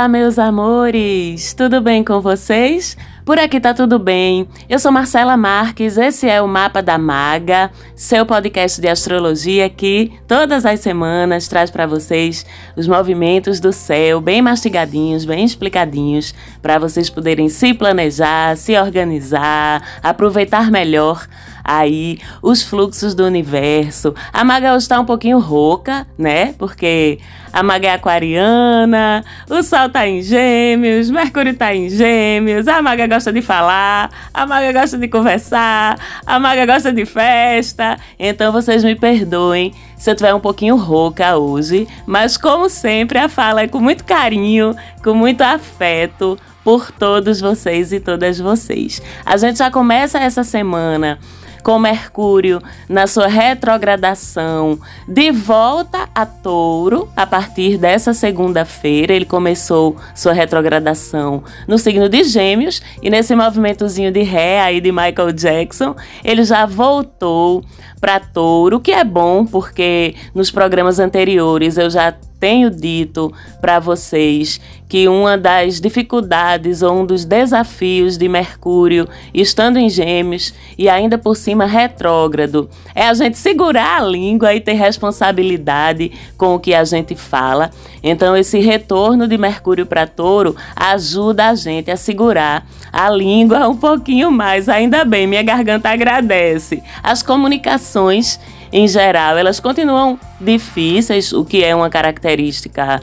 Olá, meus amores! Tudo bem com vocês? Por aqui tá tudo bem. Eu sou Marcela Marques, esse é o Mapa da Maga, seu podcast de astrologia que todas as semanas traz para vocês os movimentos do céu, bem mastigadinhos, bem explicadinhos, para vocês poderem se planejar, se organizar, aproveitar melhor aí os fluxos do universo. A Maga está um pouquinho rouca, né? Porque a Maga é aquariana, o Sol tá em gêmeos, Mercúrio tá em gêmeos, a Maga gosta de falar, a Maga gosta de conversar, a Maga gosta de festa. Então vocês me perdoem se eu tiver um pouquinho rouca hoje, mas como sempre a fala é com muito carinho, com muito afeto por todos vocês e todas vocês. A gente já começa essa semana com Mercúrio na sua retrogradação de volta a Touro a partir dessa segunda-feira. Ele começou sua retrogradação no signo de Gêmeos e nesse movimentozinho de ré aí de Michael Jackson, ele já voltou para Touro, que é bom porque nos programas anteriores eu já tenho dito para vocês que uma das dificuldades ou um dos desafios de Mercúrio estando em Gêmeos e ainda por cima retrógrado é a gente segurar a língua e ter responsabilidade com o que a gente fala. Então, esse retorno de Mercúrio para Touro ajuda a gente a segurar a língua um pouquinho mais. Ainda bem, minha garganta agradece. As comunicações em geral, elas continuam difíceis, o que é uma característica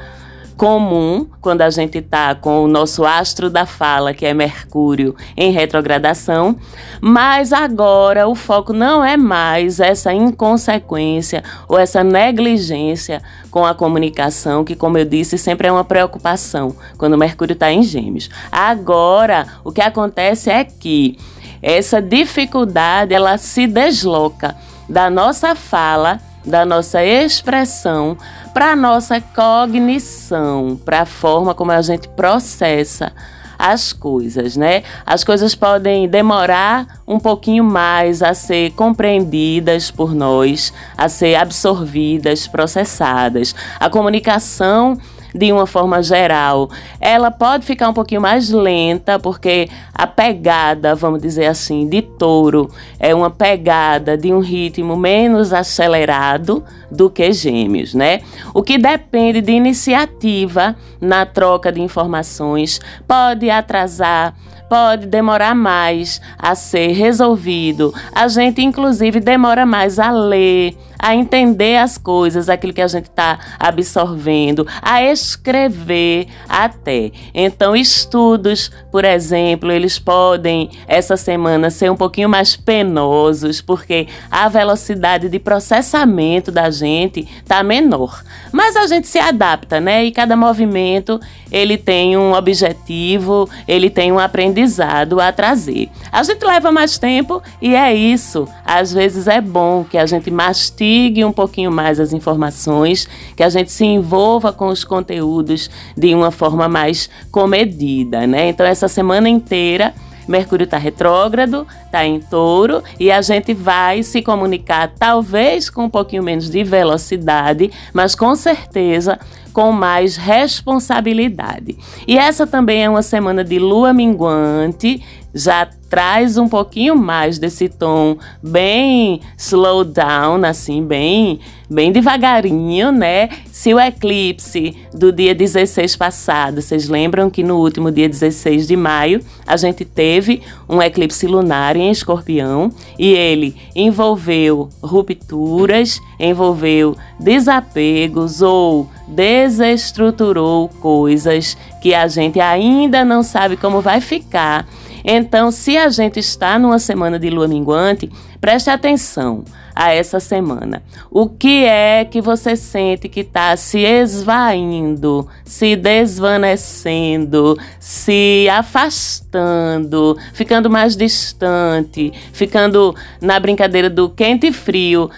comum quando a gente está com o nosso astro da fala, que é Mercúrio, em retrogradação, mas agora o foco não é mais essa inconsequência ou essa negligência com a comunicação, que, como eu disse, sempre é uma preocupação quando Mercúrio está em Gêmeos. Agora, o que acontece é que essa dificuldade ela se desloca da nossa fala, da nossa expressão, para a nossa cognição, para a forma como a gente processa as coisas, né? As coisas podem demorar um pouquinho mais a ser compreendidas por nós, a ser absorvidas, processadas. A comunicação de uma forma geral, ela pode ficar um pouquinho mais lenta, porque a pegada, vamos dizer assim, de touro é uma pegada de um ritmo menos acelerado do que gêmeos, né? O que depende de iniciativa na troca de informações pode atrasar pode demorar mais a ser resolvido. A gente, inclusive, demora mais a ler, a entender as coisas, aquilo que a gente está absorvendo, a escrever até. Então, estudos, por exemplo, eles podem essa semana ser um pouquinho mais penosos, porque a velocidade de processamento da gente está menor. Mas a gente se adapta, né? E cada movimento ele tem um objetivo, ele tem um aprendizado a trazer. A gente leva mais tempo e é isso. Às vezes é bom que a gente mastigue um pouquinho mais as informações, que a gente se envolva com os conteúdos de uma forma mais comedida, né? Então essa semana inteira Mercúrio está retrógrado, está em touro e a gente vai se comunicar, talvez com um pouquinho menos de velocidade, mas com certeza com mais responsabilidade. E essa também é uma semana de lua minguante, já traz um pouquinho mais desse tom bem slow down, assim, bem, bem devagarinho, né? Se o eclipse do dia 16 passado, vocês lembram que no último dia 16 de maio a gente teve um eclipse lunar em Escorpião e ele envolveu rupturas, envolveu desapegos ou desestruturou coisas que a gente ainda não sabe como vai ficar então, se a gente está numa semana de lua minguante, preste atenção a essa semana. O que é que você sente que está se esvaindo, se desvanecendo, se afastando, ficando mais distante, ficando na brincadeira do quente e frio?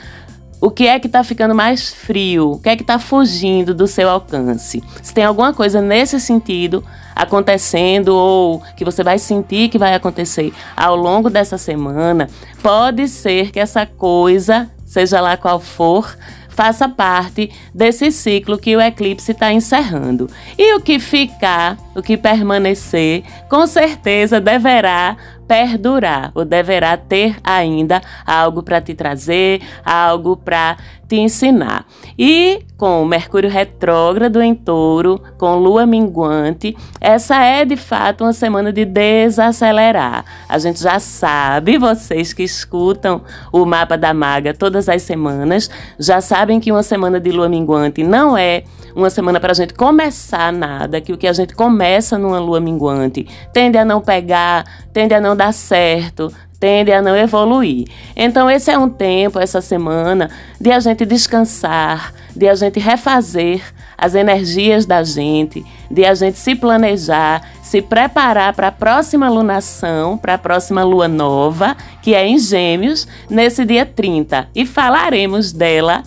O que é que está ficando mais frio? O que é que está fugindo do seu alcance? Se tem alguma coisa nesse sentido, acontecendo ou que você vai sentir que vai acontecer ao longo dessa semana, pode ser que essa coisa, seja lá qual for, faça parte desse ciclo que o eclipse está encerrando. E o que ficar, o que permanecer, com certeza deverá perdurar ou deverá ter ainda algo para te trazer, algo para te ensinar. E com Mercúrio retrógrado em touro, com lua minguante, essa é de fato uma semana de desacelerar. A gente já sabe, vocês que escutam o mapa da maga todas as semanas, já sabem que uma semana de lua minguante não é uma semana para a gente começar nada, que o que a gente começa numa lua minguante tende a não pegar, tende a não dar certo, tende a não evoluir. Então, esse é um tempo, essa semana, de a gente descansar, de a gente refazer as energias da gente, de a gente se planejar, se preparar para a próxima lunação, para a próxima lua nova, que é em Gêmeos, nesse dia 30. E falaremos dela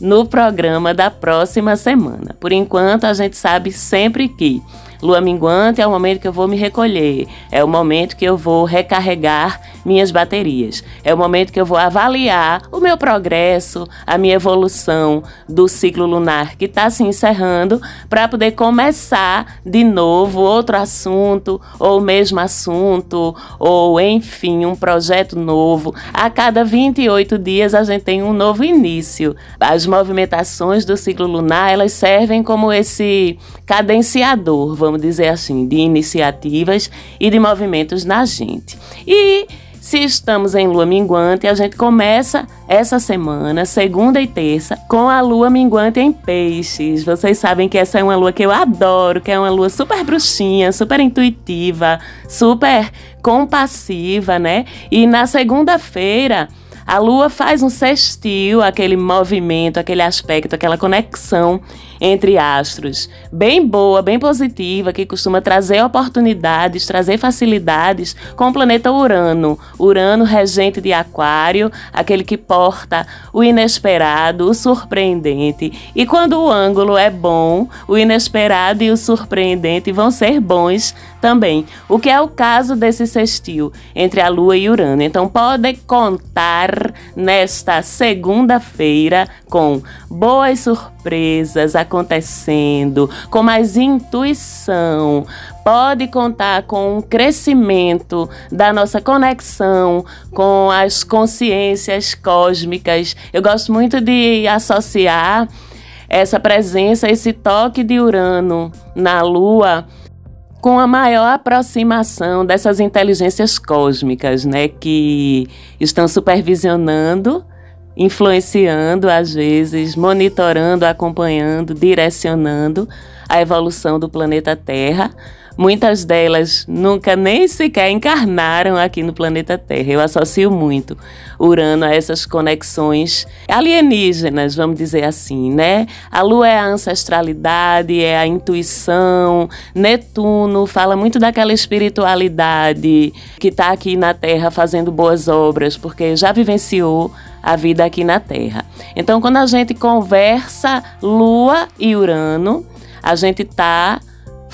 no programa da próxima semana. Por enquanto, a gente sabe sempre que lua minguante é o momento que eu vou me recolher, é o momento que eu vou recarregar minhas baterias. É o momento que eu vou avaliar o meu progresso, a minha evolução do ciclo lunar que está se encerrando, para poder começar de novo outro assunto, ou o mesmo assunto, ou enfim, um projeto novo. A cada 28 dias a gente tem um novo início. As movimentações do ciclo lunar, elas servem como esse cadenciador, vamos dizer assim, de iniciativas e de movimentos na gente. E se estamos em lua minguante, a gente começa essa semana, segunda e terça, com a lua minguante em peixes. Vocês sabem que essa é uma lua que eu adoro, que é uma lua super bruxinha, super intuitiva, super compassiva, né? E na segunda-feira, a lua faz um sextil, aquele movimento, aquele aspecto, aquela conexão entre astros, bem boa, bem positiva, que costuma trazer oportunidades, trazer facilidades com o planeta Urano. Urano, regente de Aquário, aquele que porta o inesperado, o surpreendente. E quando o ângulo é bom, o inesperado e o surpreendente vão ser bons também. O que é o caso desse sextil entre a Lua e Urano. Então, pode contar nesta segunda-feira com boas surpresas acontecendo, com mais intuição. Pode contar com um crescimento da nossa conexão com as consciências cósmicas. Eu gosto muito de associar essa presença, esse toque de Urano na Lua com a maior aproximação dessas inteligências cósmicas, né, que estão supervisionando influenciando, às vezes, monitorando, acompanhando, direcionando a evolução do planeta Terra. Muitas delas nunca nem sequer encarnaram aqui no planeta Terra. Eu associo muito Urano a essas conexões alienígenas, vamos dizer assim, né? A Lua é a ancestralidade, é a intuição. Netuno fala muito daquela espiritualidade que está aqui na Terra fazendo boas obras, porque já vivenciou a vida aqui na Terra. Então, quando a gente conversa Lua e Urano, a gente está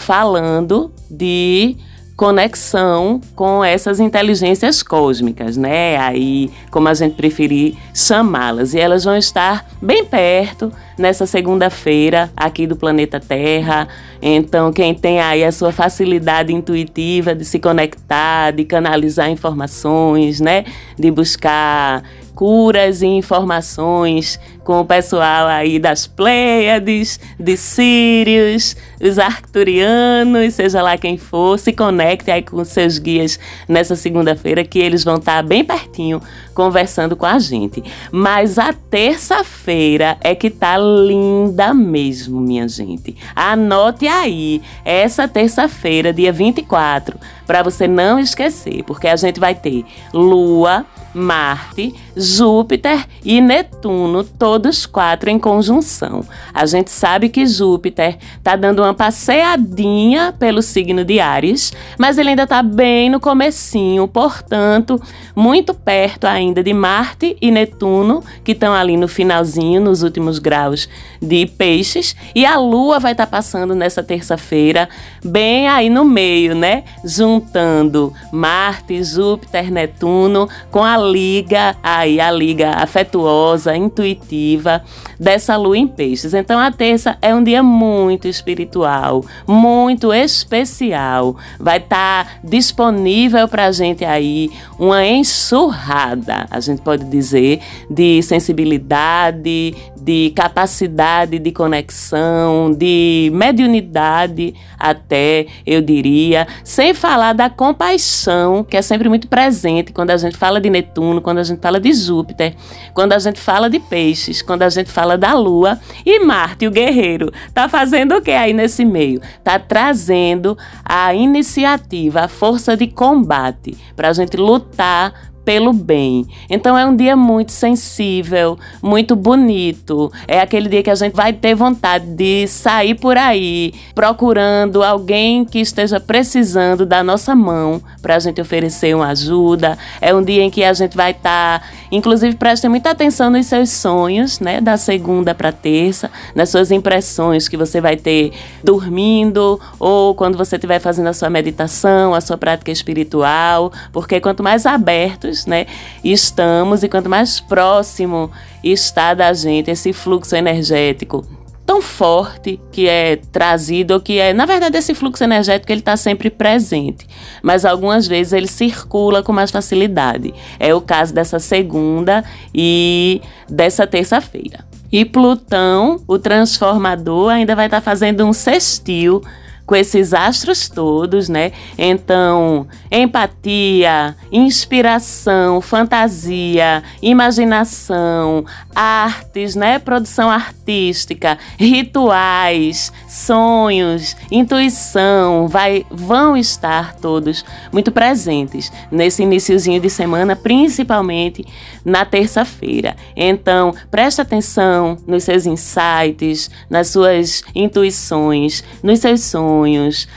falando de conexão com essas inteligências cósmicas, né? Aí, como a gente preferir chamá-las. E elas vão estar bem perto nessa segunda-feira aqui do planeta Terra. Então, quem tem aí a sua facilidade intuitiva de se conectar, de canalizar informações, né? De buscar curas e informações com o pessoal aí das Pleiades, de Sírios, os Arcturianos, seja lá quem for, se conecte aí com seus guias nessa segunda-feira que eles vão estar bem pertinho conversando com a gente. Mas a terça-feira é que tá linda mesmo, minha gente. Anote aí, essa terça-feira, dia 24, para você não esquecer, porque a gente vai ter Lua Marte, Júpiter e Netuno, todos quatro em conjunção. A gente sabe que Júpiter está dando uma passeadinha pelo signo de Ares, mas ele ainda está bem no comecinho, portanto, muito perto ainda de Marte e Netuno, que estão ali no finalzinho, nos últimos graus de Peixes, e a Lua vai estar tá passando nessa terça-feira, bem aí no meio, né? Juntando Marte, Júpiter, Netuno com a liga aí, a liga afetuosa, intuitiva dessa lua em peixes. Então a terça é um dia muito espiritual, muito especial. Vai estar tá disponível para a gente aí uma enxurrada, a gente pode dizer, de sensibilidade, de capacidade de conexão, de mediunidade, até eu diria, sem falar da compaixão, que é sempre muito presente quando a gente fala de Netuno, quando a gente fala de Júpiter, quando a gente fala de peixes, quando a gente fala da Lua e Marte, o guerreiro, tá fazendo o que aí nesse meio? Tá trazendo a iniciativa, a força de combate para a gente lutar pelo bem. Então é um dia muito sensível, muito bonito. É aquele dia que a gente vai ter vontade de sair por aí procurando alguém que esteja precisando da nossa mão para a gente oferecer uma ajuda. É um dia em que a gente vai estar, tá, inclusive prestem muita atenção nos seus sonhos, né, da segunda para terça, nas suas impressões que você vai ter dormindo ou quando você estiver fazendo a sua meditação, a sua prática espiritual, porque quanto mais aberto né, estamos e quanto mais próximo está da gente esse fluxo energético tão forte que é trazido, que é, na verdade, esse fluxo energético ele está sempre presente, mas algumas vezes ele circula com mais facilidade. É o caso dessa segunda e dessa terça-feira. E Plutão, o transformador, ainda vai estar tá fazendo um sextil com esses astros todos, né? Então, empatia, inspiração, fantasia, imaginação, artes, né? Produção artística, rituais, sonhos, intuição, vai, vão estar todos muito presentes nesse iníciozinho de semana, principalmente na terça-feira. Então, preste atenção nos seus insights, nas suas intuições, nos seus sonhos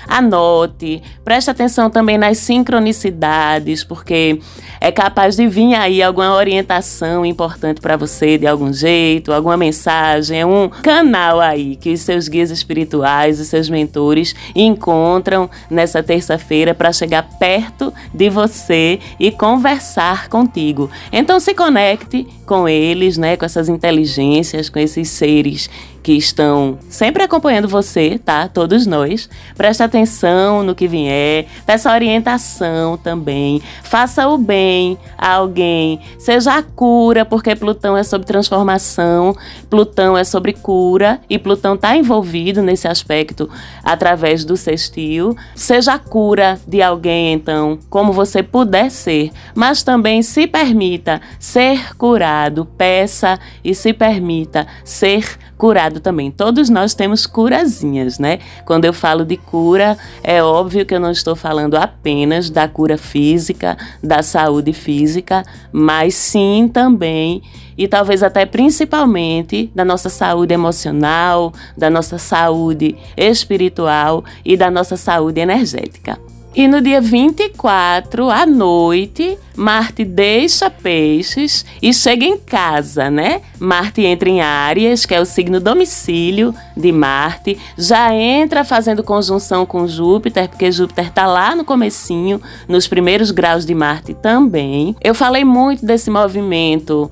anote, preste atenção também nas sincronicidades, porque é capaz de vir aí alguma orientação importante para você de algum jeito, alguma mensagem, é um canal aí que os seus guias espirituais, os seus mentores encontram nessa terça-feira para chegar perto de você e conversar contigo. Então se conecte com eles, né, com essas inteligências, com esses seres que estão sempre acompanhando você, tá? Todos nós. Preste atenção no que vier, peça orientação também. Faça o bem a alguém, seja a cura, porque Plutão é sobre transformação, Plutão é sobre cura e Plutão está envolvido nesse aspecto através do sextil. Seja a cura de alguém, então, como você puder ser, mas também se permita ser curado, peça e se permita ser curado também. Todos nós temos curazinhas, né? Quando eu falo de cura, é óbvio que eu não estou falando apenas da cura física, da saúde física, mas sim também e talvez até principalmente da nossa saúde emocional, da nossa saúde espiritual e da nossa saúde energética. E no dia 24, à noite, Marte deixa Peixes e chega em casa, né? Marte entra em Áries, que é o signo domicílio de Marte, já entra fazendo conjunção com Júpiter, porque Júpiter está lá no comecinho, nos primeiros graus de Marte também. Eu falei muito desse movimento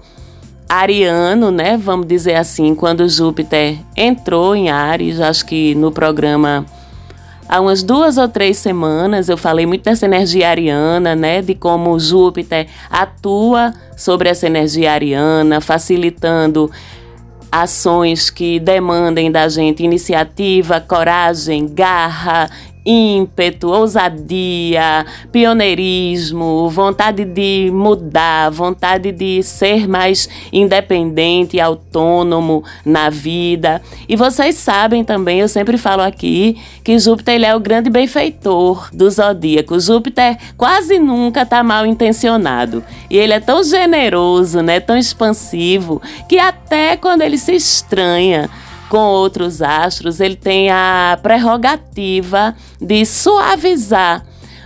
ariano, né? Vamos dizer assim, quando Júpiter entrou em Ares, acho que no programa há umas duas ou três semanas eu falei muito dessa energia ariana, né? De como Júpiter atua sobre essa energia ariana, facilitando ações que demandem da gente iniciativa, coragem, garra, ímpeto, ousadia, pioneirismo, vontade de mudar, vontade de ser mais independente autônomo na vida. E vocês sabem também, eu sempre falo aqui, que Júpiter ele é o grande benfeitor do zodíaco. Júpiter quase nunca está mal intencionado. E ele é tão generoso, né, tão expansivo, que até quando ele se estranha, com outros astros, ele tem a prerrogativa de suavizar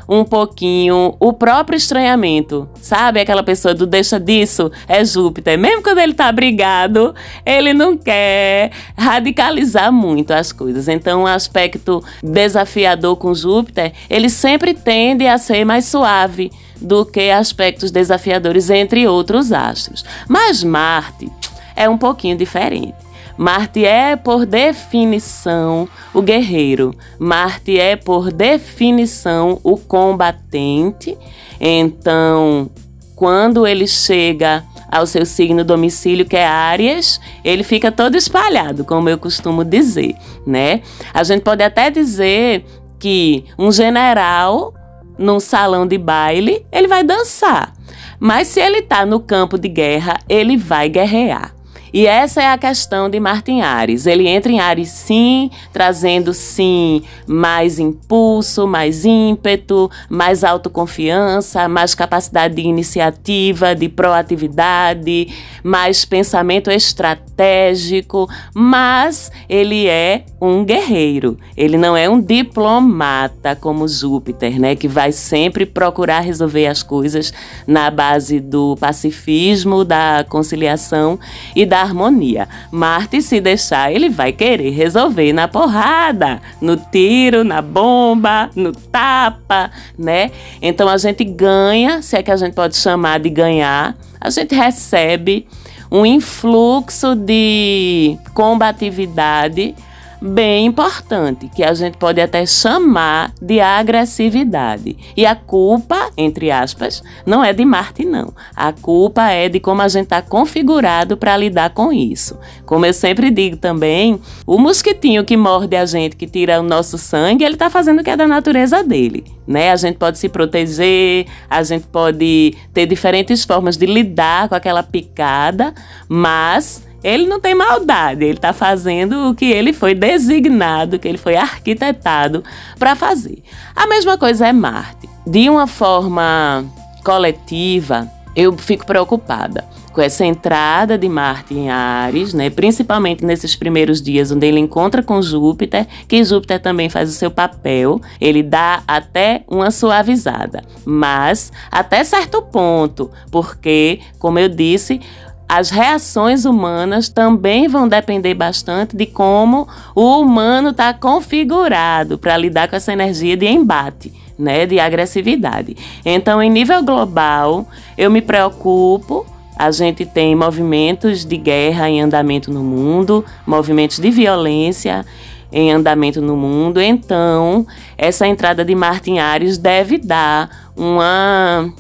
um pouquinho o próprio estranhamento. Sabe aquela pessoa do deixa disso? É Júpiter. Mesmo quando ele tá brigado, ele não quer radicalizar muito as coisas. Então, o aspecto desafiador com Júpiter, ele sempre tende a ser mais suave do que aspectos desafiadores entre outros astros. Mas Marte é um pouquinho diferente. Marte é, por definição, o guerreiro. Marte é, por definição, o combatente. Então, quando ele chega ao seu signo domicílio, que é Áries, ele fica todo espalhado, como eu costumo dizer, né? A gente pode até dizer que um general num salão de baile, ele vai dançar. Mas se ele está no campo de guerra, ele vai guerrear. E essa é a questão de Martin Ares. Ele entra em Ares sim, trazendo sim mais impulso, mais ímpeto, mais autoconfiança, mais capacidade de iniciativa, de proatividade, mais pensamento estratégico, mas ele é um guerreiro. Ele não é um diplomata como Júpiter, né, que vai sempre procurar resolver as coisas na base do pacifismo, da conciliação e da harmonia. Marte, se deixar, ele vai querer resolver na porrada, no tiro, na bomba, no tapa, né? Então a gente ganha, se é que a gente pode chamar de ganhar, a gente recebe um influxo de combatividade bem importante, que a gente pode até chamar de agressividade. E a culpa, entre aspas, não é de Marte, não. A culpa é de como a gente está configurado para lidar com isso. Como eu sempre digo também, o mosquitinho que morde a gente, que tira o nosso sangue, ele está fazendo o que é da natureza dele. Né? A gente pode se proteger, a gente pode ter diferentes formas de lidar com aquela picada, mas ele não tem maldade, ele está fazendo o que ele foi designado, que ele foi arquitetado para fazer. A mesma coisa é Marte. De uma forma coletiva, eu fico preocupada com essa entrada de Marte em Ares, né? principalmente nesses primeiros dias onde ele encontra com Júpiter, que Júpiter também faz o seu papel, ele dá até uma suavizada, mas até certo ponto, porque, como eu disse, as reações humanas também vão depender bastante de como o humano está configurado para lidar com essa energia de embate, né, de agressividade. Então, em nível global, eu me preocupo. A gente tem movimentos de guerra em andamento no mundo, movimentos de violência em andamento no mundo. Então, essa entrada de Marte em Ares deve dar uma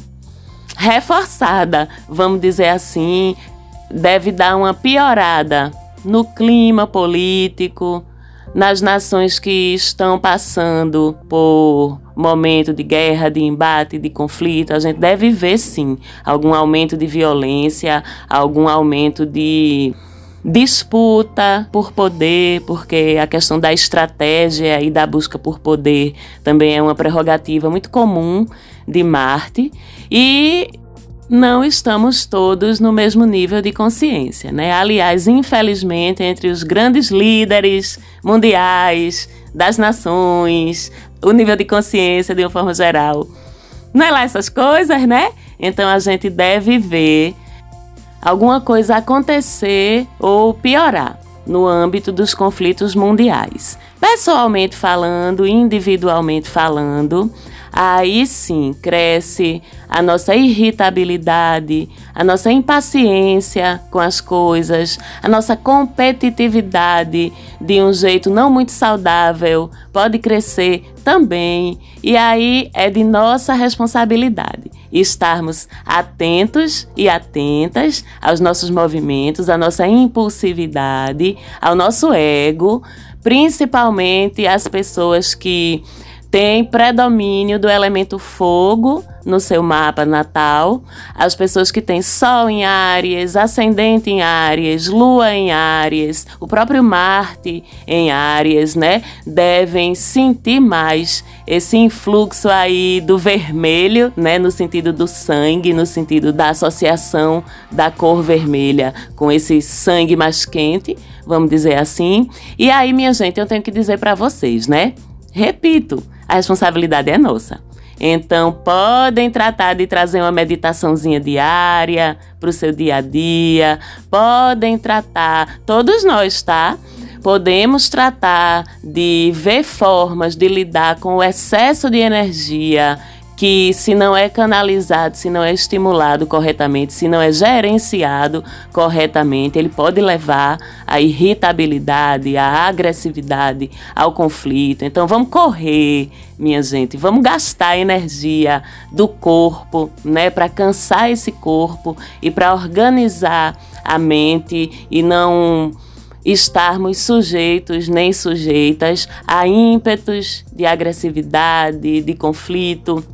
reforçada, vamos dizer assim, deve dar uma piorada no clima político, nas nações que estão passando por momento de guerra, de embate, de conflito, a gente deve ver sim algum aumento de violência, algum aumento de disputa por poder, porque a questão da estratégia e da busca por poder também é uma prerrogativa muito comum de Marte. E não estamos todos no mesmo nível de consciência, né? Aliás, infelizmente, entre os grandes líderes mundiais das nações, o nível de consciência de uma forma geral, não é lá essas coisas, né? Então a gente deve ver alguma coisa acontecer ou piorar no âmbito dos conflitos mundiais. Pessoalmente falando, individualmente falando, aí sim cresce a nossa irritabilidade, a nossa impaciência com as coisas, a nossa competitividade de um jeito não muito saudável pode crescer também. E aí é de nossa responsabilidade estarmos atentos e atentas aos nossos movimentos, à nossa impulsividade, ao nosso ego, principalmente as pessoas que tem predomínio do elemento fogo no seu mapa natal. As pessoas que têm Sol em Áries, Ascendente em Áries, Lua em Áries, o próprio Marte em Áries, né? Devem sentir mais esse influxo aí do vermelho, né? No sentido do sangue, no sentido da associação da cor vermelha com esse sangue mais quente, vamos dizer assim. E aí, minha gente, eu tenho que dizer para vocês, né? Repito, a responsabilidade é nossa. Então, podem tratar de trazer uma meditaçãozinha diária para o seu dia a dia, podem tratar, todos nós, tá? Podemos tratar de ver formas de lidar com o excesso de energia que se não é canalizado, se não é estimulado corretamente, se não é gerenciado corretamente, ele pode levar à irritabilidade, à agressividade, ao conflito. Então vamos correr, minha gente, vamos gastar energia do corpo, né, para cansar esse corpo e para organizar a mente e não estarmos sujeitos nem sujeitas a ímpetos de agressividade, de conflito,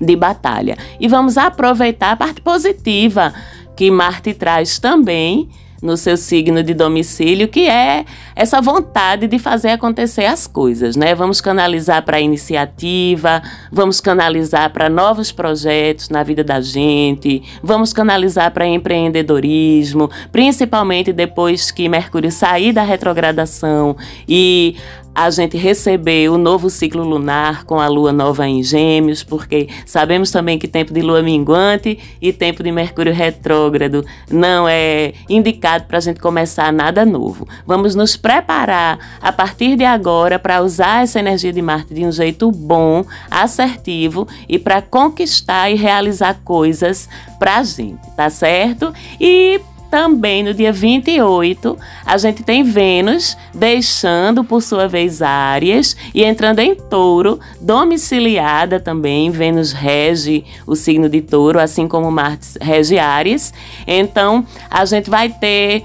de batalha. E vamos aproveitar a parte positiva que Marte traz também no seu signo de domicílio, que é essa vontade de fazer acontecer as coisas, né? Vamos canalizar para iniciativa, vamos canalizar para novos projetos na vida da gente, vamos canalizar para empreendedorismo, principalmente depois que Mercúrio sair da retrogradação e a gente receber o novo ciclo lunar com a lua nova em Gêmeos, porque sabemos também que tempo de lua minguante e tempo de Mercúrio retrógrado não é indicado para a gente começar nada novo. Vamos nos preparar a partir de agora para usar essa energia de Marte de um jeito bom, assertivo e para conquistar e realizar coisas para a gente, tá certo? E também no dia 28, a gente tem Vênus deixando, por sua vez, Áries e entrando em Touro, domiciliada também. Vênus rege o signo de Touro, assim como Marte rege Áries. Então, a gente vai ter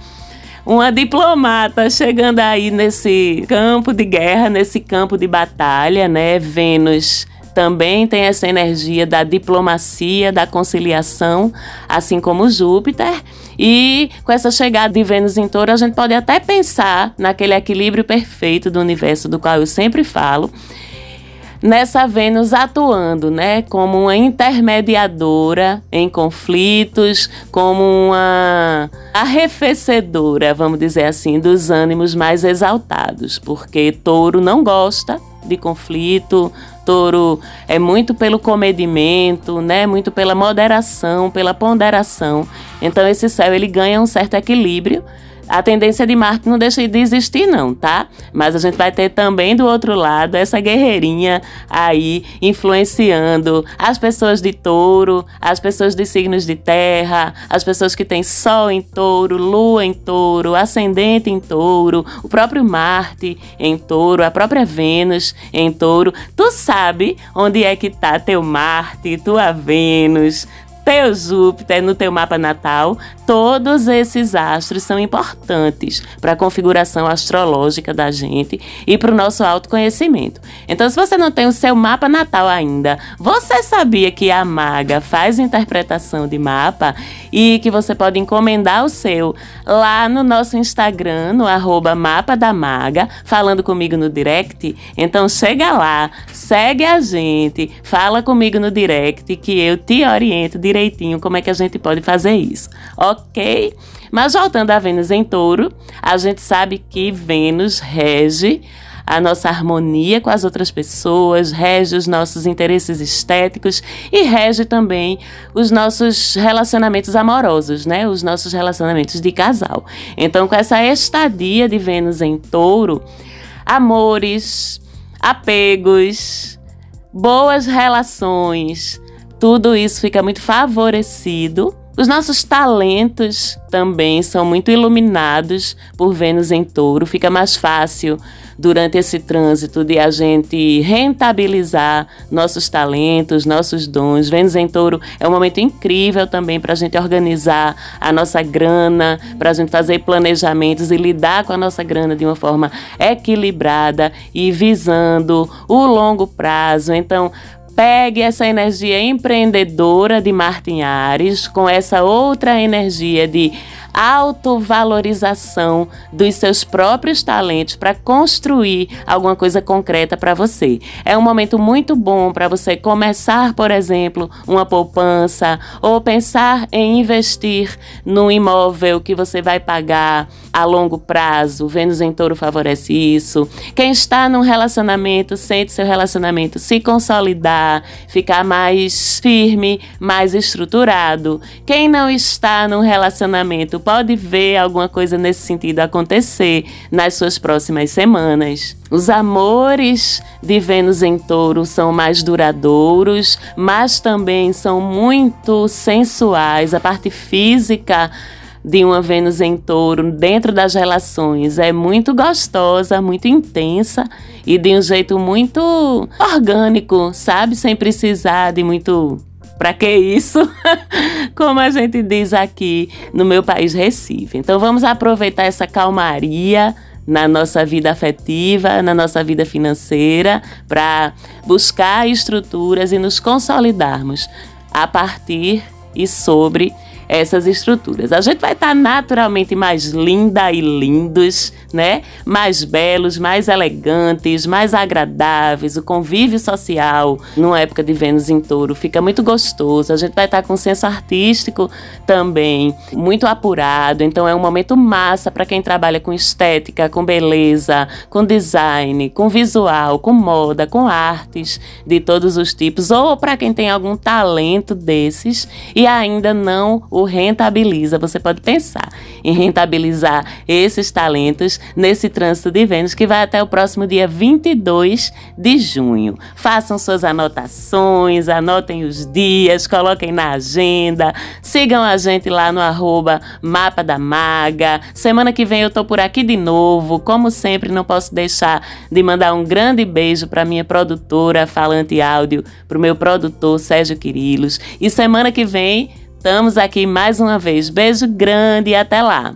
uma diplomata chegando aí nesse campo de guerra, nesse campo de batalha, né? Vênus também tem essa energia da diplomacia, da conciliação, assim como Júpiter. E com essa chegada de Vênus em Touro, a gente pode até pensar naquele equilíbrio perfeito do universo do qual eu sempre falo, nessa Vênus atuando, né, como uma intermediadora em conflitos, como uma arrefecedora, vamos dizer assim, dos ânimos mais exaltados, porque Touro não gosta de conflito, Touro é muito pelo comedimento, né? Muito pela moderação, pela ponderação. Então esse céu ele ganha um certo equilíbrio a tendência de Marte não deixa de existir, não, tá? Mas a gente vai ter também do outro lado essa guerreirinha aí influenciando as pessoas de touro, as pessoas de signos de terra, as pessoas que têm Sol em touro, Lua em touro, Ascendente em touro, o próprio Marte em touro, a própria Vênus em touro. Tu sabe onde é que tá teu Marte, tua Vênus, teu Júpiter no teu mapa natal, todos esses astros são importantes para a configuração astrológica da gente e para o nosso autoconhecimento. Então, se você não tem o seu mapa natal ainda, você sabia que a maga faz interpretação de mapa e que você pode encomendar o seu lá no nosso Instagram, no arroba mapa da maga, falando comigo no direct? Então, chega lá, segue a gente, fala comigo no direct que eu te oriento direitinho como é que a gente pode fazer isso, ok? Mas voltando a Vênus em touro, a gente sabe que Vênus rege a nossa harmonia com as outras pessoas, rege os nossos interesses estéticos e rege também os nossos relacionamentos amorosos, né? Os nossos relacionamentos de casal. Então, com essa estadia de Vênus em touro, amores, apegos, boas relações, tudo isso fica muito favorecido. Os nossos talentos também são muito iluminados por Vênus em Touro. Fica mais fácil durante esse trânsito de a gente rentabilizar nossos talentos, nossos dons. Vênus em Touro é um momento incrível também para a gente organizar a nossa grana, para a gente fazer planejamentos e lidar com a nossa grana de uma forma equilibrada e visando o longo prazo. Então, Pegue essa energia empreendedora de Martin Ares com essa outra energia de autovalorização dos seus próprios talentos para construir alguma coisa concreta para você. É um momento muito bom para você começar, por exemplo, uma poupança ou pensar em investir num imóvel que você vai pagar a longo prazo. Vênus em Touro favorece isso. Quem está num relacionamento, sente seu relacionamento se consolidar consolidar, ficar mais firme, mais estruturado. Quem não está num relacionamento pode ver alguma coisa nesse sentido acontecer nas suas próximas semanas. Os amores de Vênus em Touro são mais duradouros, mas também são muito sensuais. A parte física de uma Vênus em Touro dentro das relações é muito gostosa, muito intensa e de um jeito muito orgânico, sabe? Sem precisar de muito para que isso? Como a gente diz aqui no meu país Recife. Então vamos aproveitar essa calmaria na nossa vida afetiva, na nossa vida financeira, para buscar estruturas e nos consolidarmos a partir e sobre essas estruturas. A gente vai estar tá naturalmente mais linda e lindos, né? Mais belos, mais elegantes, mais agradáveis. O convívio social numa época de Vênus em Touro fica muito gostoso. A gente vai estar tá com senso artístico também muito apurado. Então é um momento massa para quem trabalha com estética, com beleza, com design, com visual, com moda, com artes de todos os tipos, ou para quem tem algum talento desses e ainda não o rentabiliza. Você pode pensar em rentabilizar esses talentos nesse trânsito de Vênus que vai até o próximo dia 22 de junho. Façam suas anotações, anotem os dias, coloquem na agenda, sigam a gente lá no arroba Mapa da Maga. Semana que vem eu tô por aqui de novo. Como sempre, não posso deixar de mandar um grande beijo para minha produtora Falante Áudio, para o meu produtor Sérgio Quirilos. E semana que vem Estamos aqui mais uma vez. Beijo grande e até lá!